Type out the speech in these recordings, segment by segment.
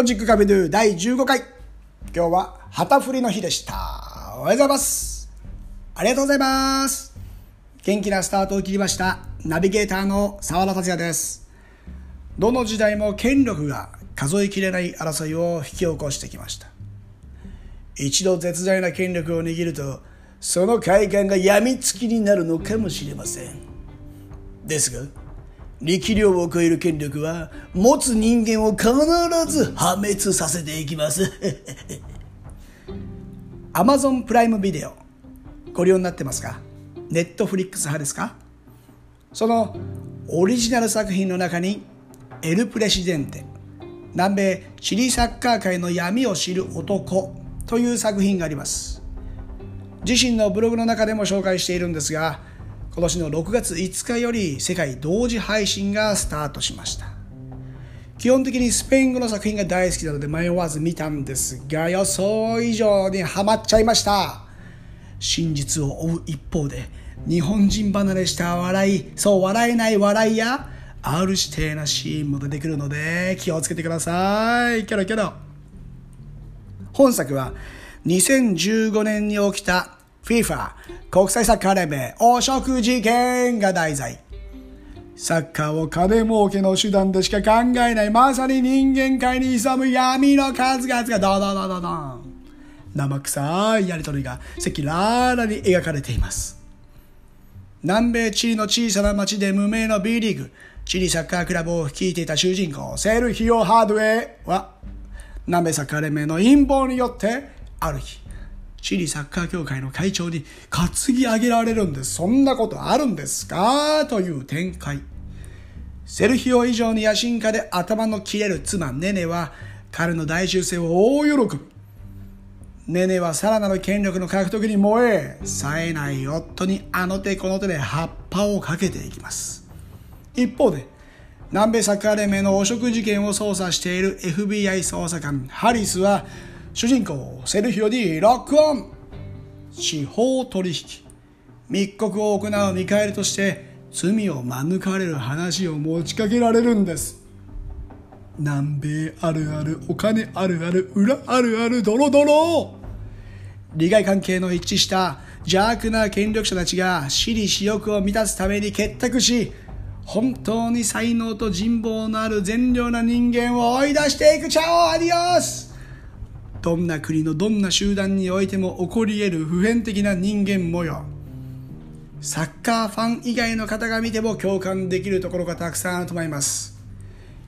ポジックカビドゥ第15回。今日は旗振りの日でした。おはようございます。ありがとうございます。元気なスタートを切りました。ナビゲーターの沢田達也です。どの時代も権力が数えきれない争いを引き起こしてきました。一度絶大な権力を握ると、その快感が病みつきになるのかもしれません。ですが、力量を超える権力は持つ人間を必ず破滅させていきます。アマゾンプライムビデオご利用になってますか？ネットフリックス派ですか？そのオリジナル作品の中にエル・プレシデンテ南米チリサッカー界の闇を知る男という作品があります。自身のブログの中でも紹介しているんですが今年の6月5日より世界同時配信がスタートしました。基本的にスペイン語の作品が大好きなので迷わず見たんですが予想以上にハマっちゃいました。真実を追う一方で日本人離れした笑いそう笑えない笑いや R 指定なシーンも出てくるので気をつけてください。キョロキョロ。本作は2015年に起きた FIFA 国際サッカー連盟汚職事件が題材。サッカーを金儲けの手段でしか考えないまさに人間界に潜む闇の数々がドドドドドン。生臭いやりとりが赤裸々に描かれています。南米チリの小さな町で無名の B リーグ、チリサッカークラブを率いていた主人公、セルヒオ・ハードウェイは、南米サッカー連盟の陰謀によって、ある日、チリサッカー協会の会長に担ぎ上げられるんです。そんなことあるんですかという展開。セルヒオ以上に野心家で頭の切れる妻ネネは彼の大修正を大喜び。ネネはさらなる権力の獲得に燃え、冴えない夫にあの手この手で葉っぱをかけていきます。一方で、南米サッカー連盟の汚職事件を捜査している FBI 捜査官ハリスは主人公セルヒオにロックオン。司法取引。密告を行う見返りとして罪を免れる話を持ちかけられるんです。南米あるあるお金あるある裏あるあるドロドロ。利害関係の一致した邪悪な権力者たちが私利私欲を満たすために結託し本当に才能と人望のある善良な人間を追い出していくチャオアディオス。どんな国のどんな集団においても起こり得る普遍的な人間模様。サッカーファン以外の方が見ても共感できるところがたくさんあると思います。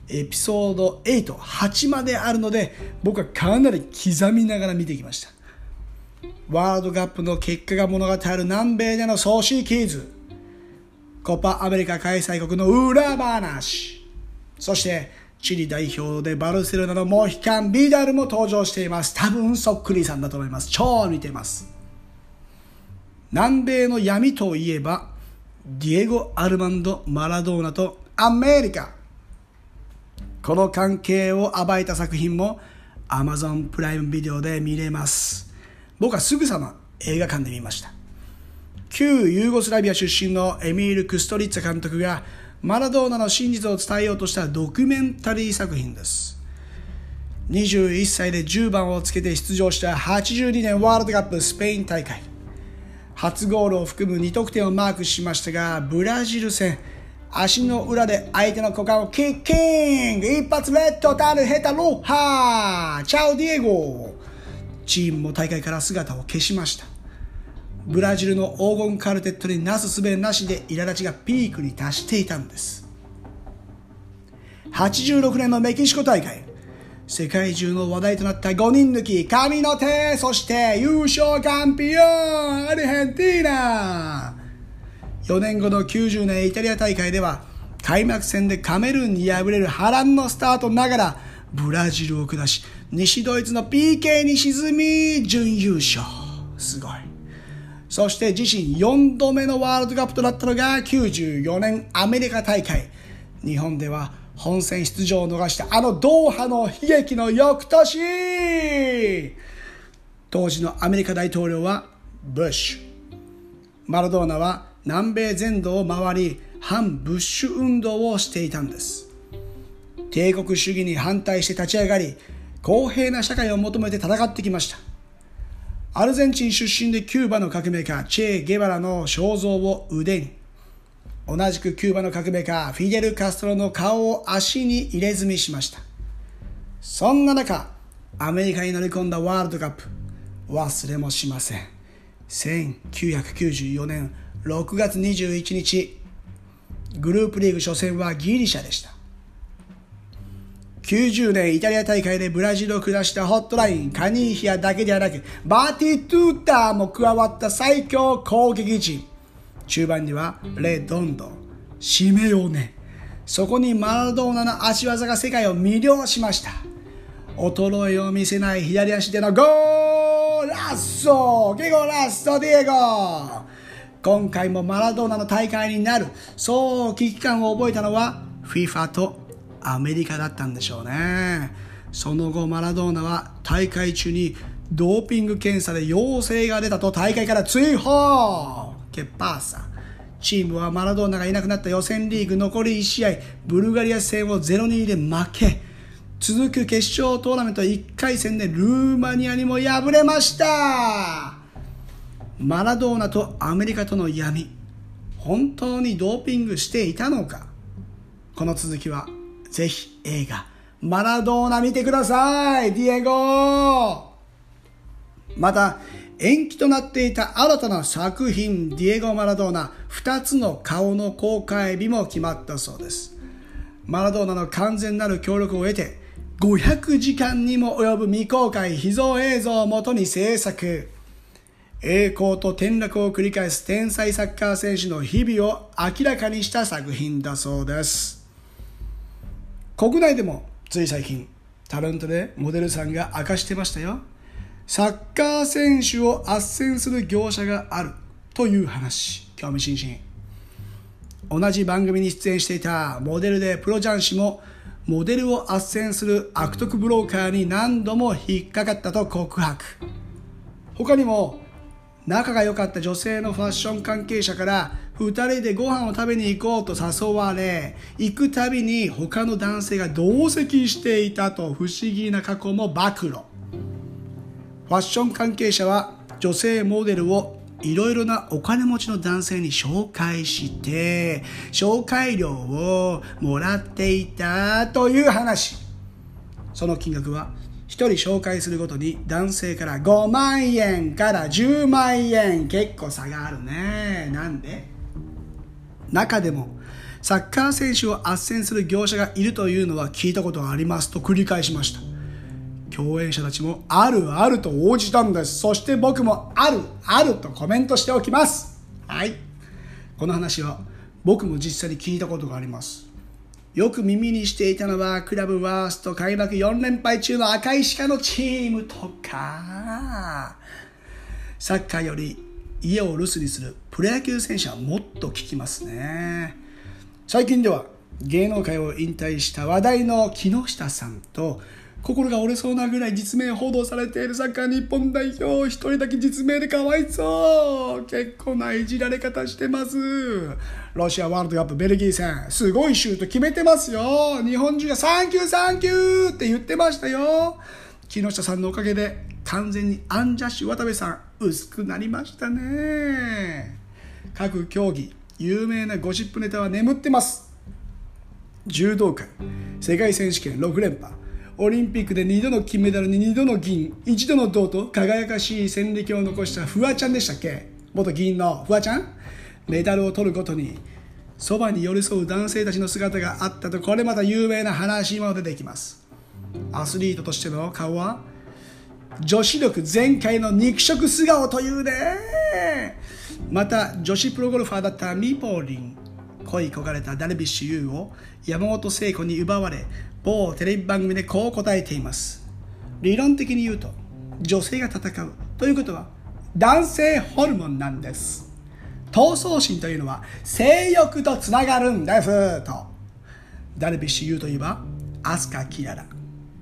エピソード8、8まであるので僕はかなり刻みながら見てきました。ワールドカップの結果が物語る南米でのソーシーキーズ。コパアメリカ開催国の裏話。そしてチリ代表でバルセロナのモヒカン・ビダルも登場しています。多分そっくりさんだと思います。超似てます。南米の闇といえば、ディエゴ・アルマンド・マラドーナとアメリカ。この関係を暴いた作品も Amazon プライムビデオで見れます。僕はすぐさま映画館で見ました。旧ユーゴスラビア出身のエミール・クストリッツァ監督がマラドーナの真実を伝えようとしたドキュメンタリー作品です。21歳で10番をつけて出場した82年ワールドカップスペイン大会。初ゴールを含む2得点をマークしましたが、ブラジル戦、足の裏で相手の股間をキッキング一発レッドタルヘタロッハチャオディエゴチームも大会から姿を消しました。ブラジルの黄金カルテットになすすべなしで苛立ちがピークに達していたんです。86年のメキシコ大会世界中の話題となった5人抜き神の手そして優勝チャンピオンアルヘンティーナ。4年後の90年イタリア大会では開幕戦でカメルーンに敗れる波乱のスタートながらブラジルを下し西ドイツの PK に沈み準優勝。すごい。そして自身4度目のワールドカップとなったのが94年アメリカ大会。日本では本戦出場を逃したあのドーハの悲劇の翌年当時のアメリカ大統領はブッシュ。マラドーナは南米全土を回り反ブッシュ運動をしていたんです。帝国主義に反対して立ち上がり、公平な社会を求めて戦ってきましたアルゼンチン出身でキューバの革命家チェ・ゲバラの肖像を腕に同じくキューバの革命家フィデル・カストロの顔を足に入れ墨しました。そんな中アメリカに乗り込んだワールドカップ忘れもしません。1994年6月21日グループリーグ初戦はギリシャでした。90年イタリア大会でブラジルを下したホットライン、カニーヒアだけではなく、バーティ・トゥーターも加わった最強攻撃陣。中盤にはレ・ドンド、シメオネ。そこにマラドーナの足技が世界を魅了しました。衰えを見せない左足でのゴーラッソゲゴラストディエゴ今回もマラドーナの大会になる、そう危機感を覚えたのは FIFA とアメリカだったんでしょうね。その後マラドーナは大会中にドーピング検査で陽性が出たと大会から追放。ケパーサ。チームはマラドーナがいなくなった予選リーグ残り1試合。ブルガリア戦を0-2で負け。続く決勝トーナメント1回戦でルーマニアにも敗れました。マラドーナとアメリカとの闇。本当にドーピングしていたのか。この続きはぜひ映画マラドーナ見てください。ディエゴまた延期となっていた新たな作品ディエゴ・マラドーナ2つの顔の公開日も決まったそうです。マラドーナの完全なる協力を得て500時間にも及ぶ未公開秘蔵映像をもとに制作。栄光と転落を繰り返す天才サッカー選手の日々を明らかにした作品だそうです。国内でもつい最近タレントでモデルさんが明かしてましたよ。サッカー選手を斡旋する業者があるという話興味津々。同じ番組に出演していたモデルでプロ雀士もモデルを斡旋する悪徳ブローカーに何度も引っかかったと告白。他にも仲が良かった女性のファッション関係者から2人でご飯を食べに行こうと誘われ行くたびに他の男性が同席していたと不思議な過去も暴露。ファッション関係者は女性モデルをいろいろなお金持ちの男性に紹介して紹介料をもらっていたという話。その金額は1人紹介するごとに男性から5万円から10万円結構差があるね。なんで？中でもサッカー選手を斡旋する業者がいるというのは聞いたことがありますと繰り返しました。共演者たちもあるあると応じたんです。そして僕もあるあるとコメントしておきます。はい。この話は僕も実際に聞いたことがあります。よく耳にしていたのはクラブワースト開幕4連敗中の赤い鹿のチームとか。サッカーより家を留守にするプロ野球選手はもっと聞きますね。最近では芸能界を引退した話題の木下さんと心が折れそうなぐらい実名報道されているサッカー日本代表一人だけ実名でかわいそう結構ないじられ方してます。ロシアワールドカップベルギー戦。すごいシュート決めてますよ。日本中がサンキューサンキューって言ってましたよ。木下さんのおかげで完全にアンジャッシュ渡部さん薄くなりましたね。各競技有名なゴシップネタは眠ってます。柔道界世界選手権6連覇。オリンピックで2度の金メダルに2度の銀1度の銅と輝かしい戦歴を残したフワちゃんでしたっけ？元議員のフワちゃん？メダルを取るごとにそばに寄り添う男性たちの姿があったとこれまた有名な話も出てきます。アスリートとしての顔は女子力全開の肉食素顔というね。また女子プロゴルファーだったミポリン。恋焦がれたダルビッシュ有を山本聖子に奪われ某テレビ番組でこう答えています。理論的に言うと女性が戦う。ということは男性ホルモンなんです。闘争心というのは性欲とつながるんです。と。ダルビッシュ有といえばアスカ・キララ。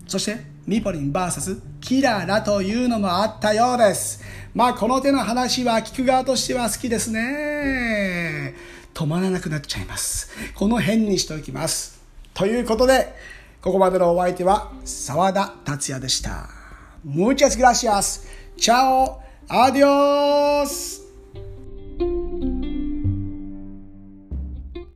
そしてミポリン VS キララというのもあったようです。まあこの手の話は聞く側としては好きですね。止まらなくなっちゃいます。この辺にしておきます。ということで、ここまでのお相手は沢田達也でした。Muchas gracias. Chao. Adios.